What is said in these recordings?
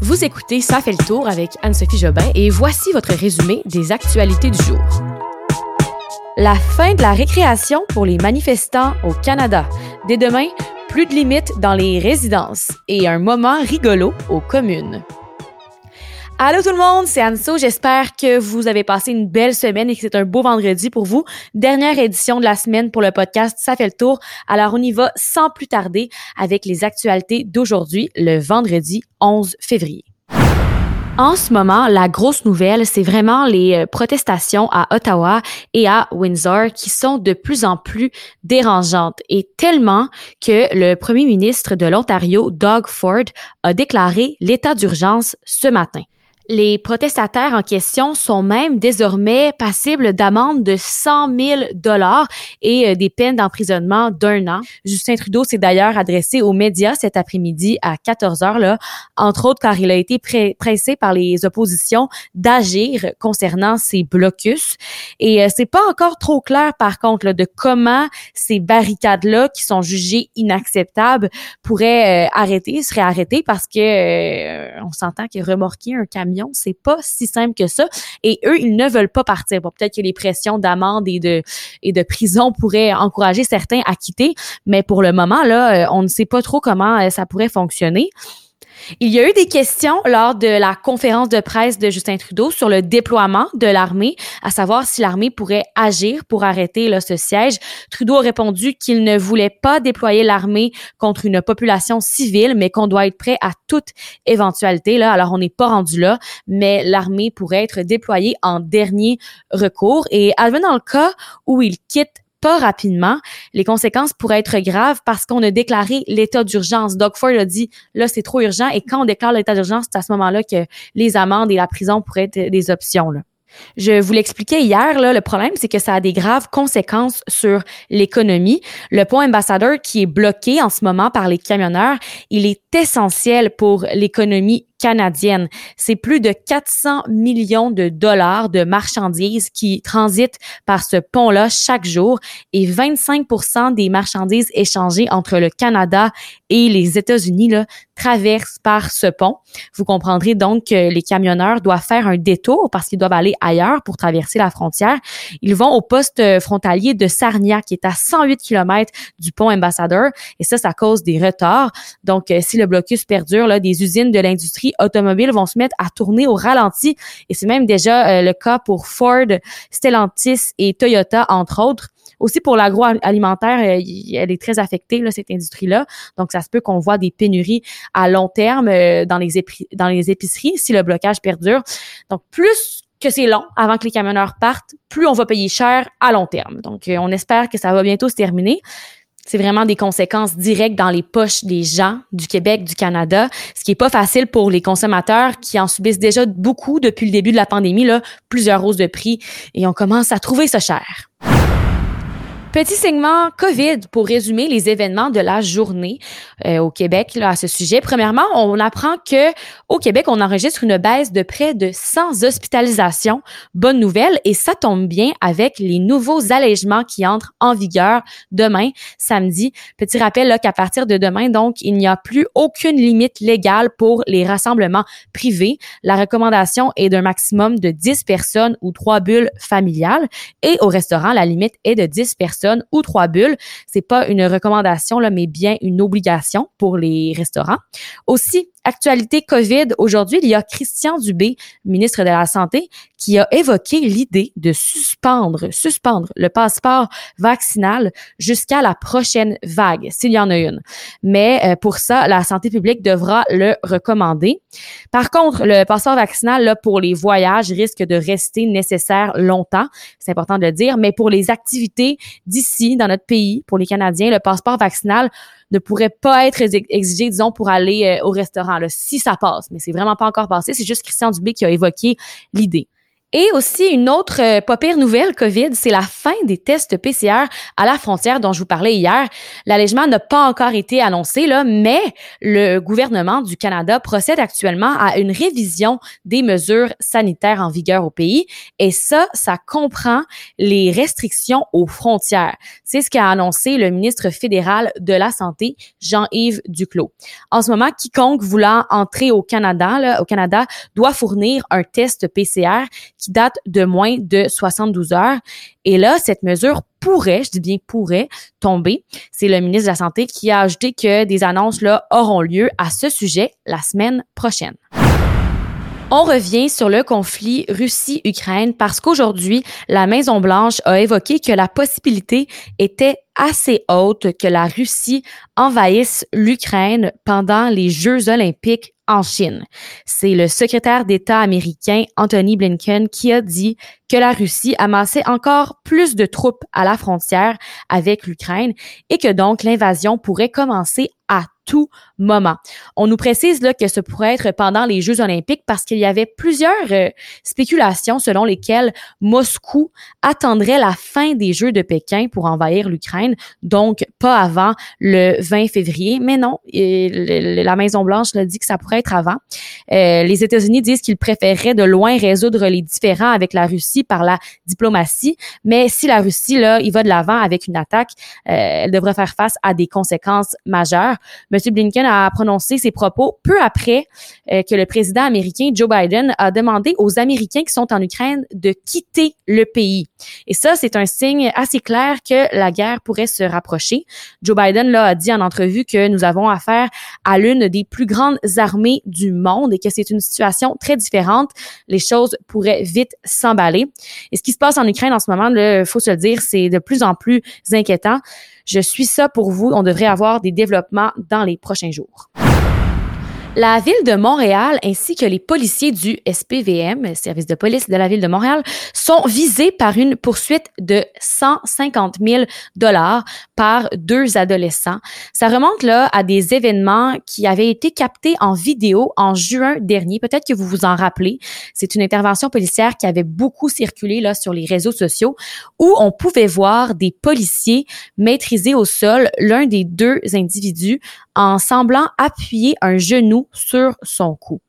Vous écoutez Ça fait le tour avec Anne-Sophie Jobin et voici votre résumé des actualités du jour. La fin de la récréation pour les manifestants au Canada. Dès demain, plus de limites dans les résidences et un moment rigolo aux communes. Allô tout le monde, c'est Anso. J'espère que vous avez passé une belle semaine et que c'est un beau vendredi pour vous. Dernière édition de la semaine pour le podcast Ça fait le tour. Alors on y va sans plus tarder avec les actualités d'aujourd'hui, le vendredi 11 février. En ce moment, la grosse nouvelle, c'est vraiment les euh, protestations à Ottawa et à Windsor qui sont de plus en plus dérangeantes et tellement que le premier ministre de l'Ontario, Doug Ford, a déclaré l'état d'urgence ce matin. Les protestataires en question sont même désormais passibles d'amendes de 100 000 dollars et euh, des peines d'emprisonnement d'un an. Justin Trudeau s'est d'ailleurs adressé aux médias cet après-midi à 14 heures là, entre autres car il a été pressé par les oppositions d'agir concernant ces blocus. Et euh, c'est pas encore trop clair par contre là, de comment ces barricades là qui sont jugées inacceptables pourraient euh, arrêter, seraient arrêtées parce que on s'entend que remorquer un camion c'est pas si simple que ça. Et eux, ils ne veulent pas partir. Bon, peut-être que les pressions d'amende et de, et de prison pourraient encourager certains à quitter. Mais pour le moment, là, euh, on ne sait pas trop comment euh, ça pourrait fonctionner. Il y a eu des questions lors de la conférence de presse de Justin Trudeau sur le déploiement de l'armée, à savoir si l'armée pourrait agir pour arrêter là, ce siège. Trudeau a répondu qu'il ne voulait pas déployer l'armée contre une population civile, mais qu'on doit être prêt à toute éventualité. Alors, on n'est pas rendu là, mais l'armée pourrait être déployée en dernier recours. Et dans le cas où il quitte pas rapidement, les conséquences pourraient être graves parce qu'on a déclaré l'état d'urgence. Doug Ford a dit, là, c'est trop urgent. Et quand on déclare l'état d'urgence, c'est à ce moment-là que les amendes et la prison pourraient être des options. Je vous l'expliquais hier, le problème, c'est que ça a des graves conséquences sur l'économie. Le pont ambassadeur qui est bloqué en ce moment par les camionneurs, il est essentiel pour l'économie canadienne. C'est plus de 400 millions de dollars de marchandises qui transitent par ce pont-là chaque jour et 25% des marchandises échangées entre le Canada et les États-Unis traversent par ce pont. Vous comprendrez donc que les camionneurs doivent faire un détour parce qu'ils doivent aller ailleurs pour traverser la frontière. Ils vont au poste frontalier de Sarnia qui est à 108 km du pont Ambassadeur et ça, ça cause des retards. Donc, euh, le blocus perdure, là, des usines de l'industrie automobiles vont se mettre à tourner au ralenti. Et c'est même déjà euh, le cas pour Ford, Stellantis et Toyota, entre autres. Aussi pour l'agroalimentaire, euh, elle est très affectée, là, cette industrie-là. Donc, ça se peut qu'on voit des pénuries à long terme euh, dans, les dans les épiceries si le blocage perdure. Donc, plus que c'est long avant que les camionneurs partent, plus on va payer cher à long terme. Donc, on espère que ça va bientôt se terminer c'est vraiment des conséquences directes dans les poches des gens du Québec, du Canada, ce qui est pas facile pour les consommateurs qui en subissent déjà beaucoup depuis le début de la pandémie, là, plusieurs hausses de prix, et on commence à trouver ça cher. Petit segment COVID pour résumer les événements de la journée euh, au Québec à ce sujet. Premièrement, on apprend que au Québec, on enregistre une baisse de près de 100 hospitalisations. Bonne nouvelle et ça tombe bien avec les nouveaux allègements qui entrent en vigueur demain, samedi. Petit rappel là qu'à partir de demain, donc, il n'y a plus aucune limite légale pour les rassemblements privés. La recommandation est d'un maximum de 10 personnes ou trois bulles familiales et au restaurant, la limite est de 10 personnes ou trois bulles. C'est pas une recommandation là, mais bien une obligation pour les restaurants. Aussi, Actualité COVID, aujourd'hui, il y a Christian Dubé, ministre de la Santé, qui a évoqué l'idée de suspendre, suspendre le passeport vaccinal jusqu'à la prochaine vague, s'il y en a une. Mais euh, pour ça, la santé publique devra le recommander. Par contre, le passeport vaccinal, là, pour les voyages, risque de rester nécessaire longtemps. C'est important de le dire. Mais pour les activités d'ici, dans notre pays, pour les Canadiens, le passeport vaccinal ne pourrait pas être exigé, disons, pour aller euh, au restaurant, là, si ça passe. Mais c'est vraiment pas encore passé. C'est juste Christian Dubé qui a évoqué l'idée. Et aussi une autre euh, pas pire nouvelle COVID, c'est la fin des tests PCR à la frontière dont je vous parlais hier. L'allègement n'a pas encore été annoncé là, mais le gouvernement du Canada procède actuellement à une révision des mesures sanitaires en vigueur au pays et ça ça comprend les restrictions aux frontières. C'est ce qu'a annoncé le ministre fédéral de la santé Jean-Yves Duclos. En ce moment, quiconque voulant entrer au Canada là, au Canada doit fournir un test PCR qui date de moins de 72 heures. Et là, cette mesure pourrait, je dis bien pourrait, tomber. C'est le ministre de la Santé qui a ajouté que des annonces là auront lieu à ce sujet la semaine prochaine. On revient sur le conflit Russie-Ukraine parce qu'aujourd'hui, la Maison-Blanche a évoqué que la possibilité était assez haute que la Russie envahisse l'Ukraine pendant les Jeux olympiques en Chine. C'est le secrétaire d'État américain Anthony Blinken qui a dit que la Russie amassait encore plus de troupes à la frontière avec l'Ukraine et que donc l'invasion pourrait commencer à tout moment. On nous précise là que ce pourrait être pendant les Jeux olympiques parce qu'il y avait plusieurs euh, spéculations selon lesquelles Moscou attendrait la fin des Jeux de Pékin pour envahir l'Ukraine, donc pas avant le 20 février. Mais non, la Maison Blanche l'a dit que ça pourrait être avant. Euh, les États-Unis disent qu'ils préféreraient de loin résoudre les différends avec la Russie par la diplomatie, mais si la Russie là, il va de l'avant avec une attaque, euh, elle devrait faire face à des conséquences majeures. M. Blinken a prononcé ses propos peu après euh, que le président américain Joe Biden a demandé aux Américains qui sont en Ukraine de quitter le pays. Et ça, c'est un signe assez clair que la guerre pourrait se rapprocher. Joe Biden là, a dit en entrevue que nous avons affaire à l'une des plus grandes armées du monde et que c'est une situation très différente. Les choses pourraient vite s'emballer. Et ce qui se passe en Ukraine en ce moment, il faut se le dire, c'est de plus en plus inquiétant. Je suis ça pour vous. On devrait avoir des développements dans les prochains jours. La ville de Montréal ainsi que les policiers du SPVM, service de police de la ville de Montréal, sont visés par une poursuite de 150 000 dollars par deux adolescents. Ça remonte là à des événements qui avaient été captés en vidéo en juin dernier. Peut-être que vous vous en rappelez. C'est une intervention policière qui avait beaucoup circulé là sur les réseaux sociaux où on pouvait voir des policiers maîtriser au sol l'un des deux individus en semblant appuyer un genou sur son cou.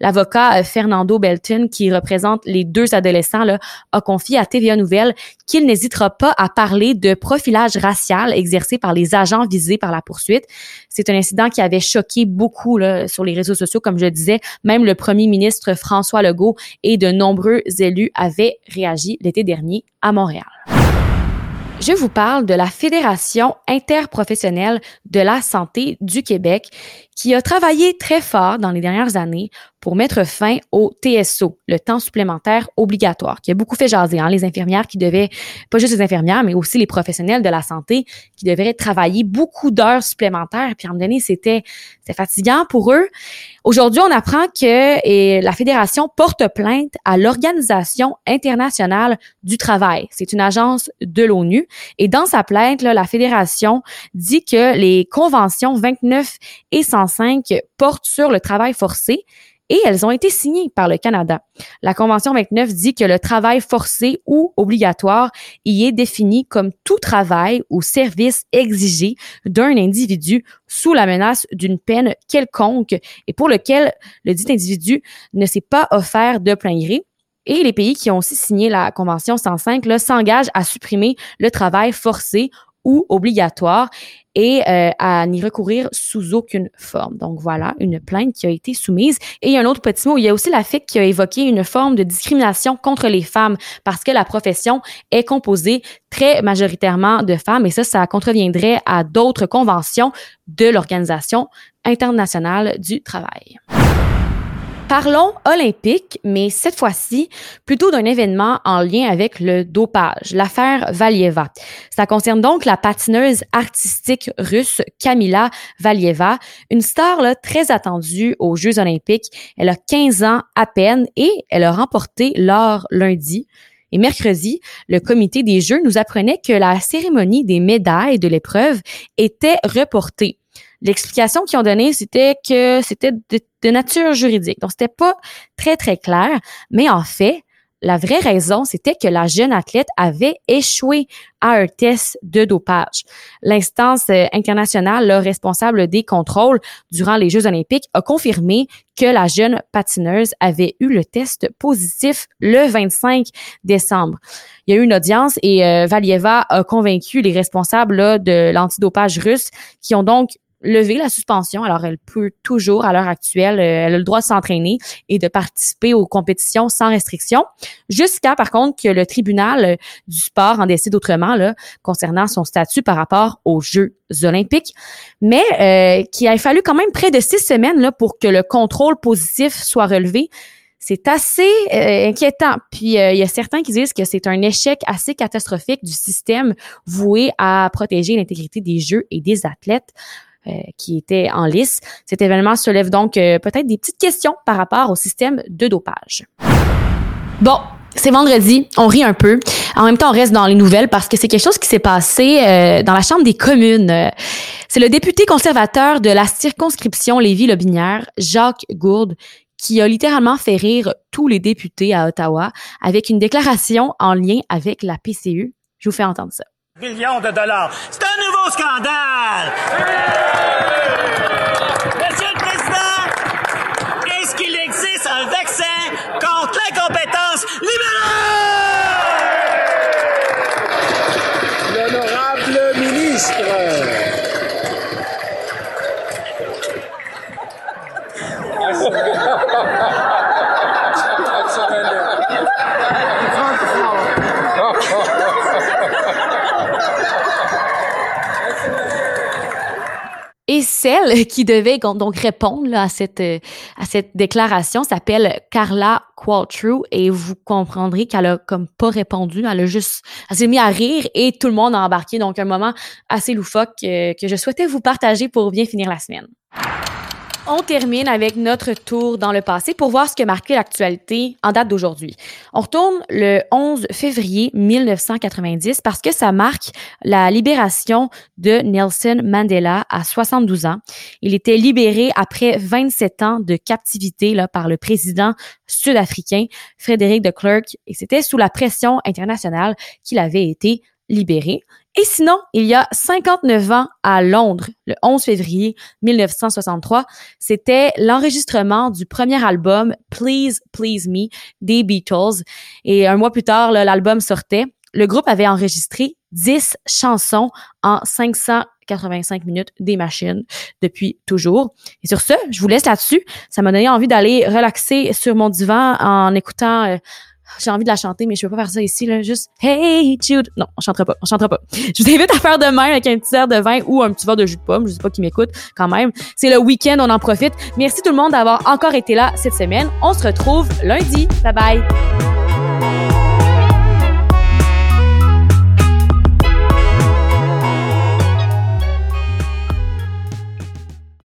L'avocat euh, Fernando Belton, qui représente les deux adolescents, là, a confié à TVA Nouvelle qu'il n'hésitera pas à parler de profilage racial exercé par les agents visés par la poursuite. C'est un incident qui avait choqué beaucoup là, sur les réseaux sociaux, comme je disais. Même le premier ministre François Legault et de nombreux élus avaient réagi l'été dernier à Montréal je vous parle de la Fédération interprofessionnelle de la santé du Québec qui a travaillé très fort dans les dernières années pour mettre fin au TSO, le temps supplémentaire obligatoire, qui a beaucoup fait jaser, hein, les infirmières qui devaient, pas juste les infirmières, mais aussi les professionnels de la santé qui devaient travailler beaucoup d'heures supplémentaires. Puis à un moment donné, c'était fatigant pour eux. Aujourd'hui, on apprend que la fédération porte plainte à l'Organisation internationale du travail. C'est une agence de l'ONU. Et dans sa plainte, là, la fédération dit que les conventions 29 et 105 portent sur le travail forcé et elles ont été signées par le Canada. La Convention 29 dit que le travail forcé ou obligatoire y est défini comme tout travail ou service exigé d'un individu sous la menace d'une peine quelconque et pour lequel le dit individu ne s'est pas offert de plein gré. Et les pays qui ont aussi signé la Convention 105 s'engagent à supprimer le travail forcé ou obligatoire et euh, à n'y recourir sous aucune forme. Donc voilà, une plainte qui a été soumise. Et un autre petit mot, il y a aussi la FIC qui a évoqué une forme de discrimination contre les femmes parce que la profession est composée très majoritairement de femmes et ça, ça contreviendrait à d'autres conventions de l'Organisation internationale du travail. Parlons olympique, mais cette fois-ci plutôt d'un événement en lien avec le dopage, l'affaire Valieva. Ça concerne donc la patineuse artistique russe Kamila Valieva, une star très attendue aux Jeux olympiques. Elle a 15 ans à peine et elle a remporté l'or lundi. Et mercredi, le comité des Jeux nous apprenait que la cérémonie des médailles de l'épreuve était reportée. L'explication qu'ils ont donnée, c'était que c'était de, nature juridique. Donc, c'était pas très, très clair. Mais en fait, La vraie raison, c'était que la jeune athlète avait échoué à un test de dopage. L'instance euh, internationale responsable des contrôles durant les Jeux olympiques a confirmé que la jeune patineuse avait eu le test positif le 25 décembre. Il y a eu une audience et euh, Valieva a convaincu les responsables de l'antidopage russe qui ont donc lever la suspension. Alors, elle peut toujours, à l'heure actuelle, euh, elle a le droit de s'entraîner et de participer aux compétitions sans restriction, jusqu'à, par contre, que le tribunal euh, du sport en décide autrement là, concernant son statut par rapport aux Jeux olympiques, mais euh, qu'il a fallu quand même près de six semaines là, pour que le contrôle positif soit relevé. C'est assez inquiétant. Puis il y a certains qui disent que c'est un échec assez catastrophique du système voué à protéger l'intégrité des jeux et des athlètes. Euh, qui était en lice. Cet événement soulève donc euh, peut-être des petites questions par rapport au système de dopage. Bon, c'est vendredi, on rit un peu. En même temps, on reste dans les nouvelles parce que c'est quelque chose qui s'est passé euh, dans la Chambre des communes. C'est le député conservateur de la circonscription Lévis-Lobinière, Jacques Gourde, qui a littéralement fait rire tous les députés à Ottawa avec une déclaration en lien avec la PCU. Je vous fais entendre ça millions de dollars. C'est un nouveau scandale! Monsieur le Président, est-ce qu'il existe un vaccin contre l'incompétence libérale? L'honorable ministre. Et celle qui devait donc répondre à cette à cette déclaration s'appelle Carla Qualtrue et vous comprendrez qu'elle a comme pas répondu, elle a juste elle s'est mise à rire et tout le monde a embarqué donc un moment assez loufoque que, que je souhaitais vous partager pour bien finir la semaine. On termine avec notre tour dans le passé pour voir ce que marqué l'actualité en date d'aujourd'hui. On retourne le 11 février 1990 parce que ça marque la libération de Nelson Mandela à 72 ans. Il était libéré après 27 ans de captivité là, par le président sud-africain Frédéric de Klerk et c'était sous la pression internationale qu'il avait été libéré. Et sinon, il y a 59 ans à Londres, le 11 février 1963, c'était l'enregistrement du premier album Please Please Me des Beatles. Et un mois plus tard, l'album sortait. Le groupe avait enregistré 10 chansons en 585 minutes des machines depuis toujours. Et sur ce, je vous laisse là-dessus. Ça m'a donné envie d'aller relaxer sur mon divan en écoutant euh, j'ai envie de la chanter, mais je peux pas faire ça ici, là. Juste, hey, Jude. Non, on chantera pas. On chantera pas. Je vous invite à faire de même avec un petit verre de vin ou un petit verre de jus de pomme. Je sais pas qui m'écoute quand même. C'est le week-end, on en profite. Merci tout le monde d'avoir encore été là cette semaine. On se retrouve lundi. Bye bye.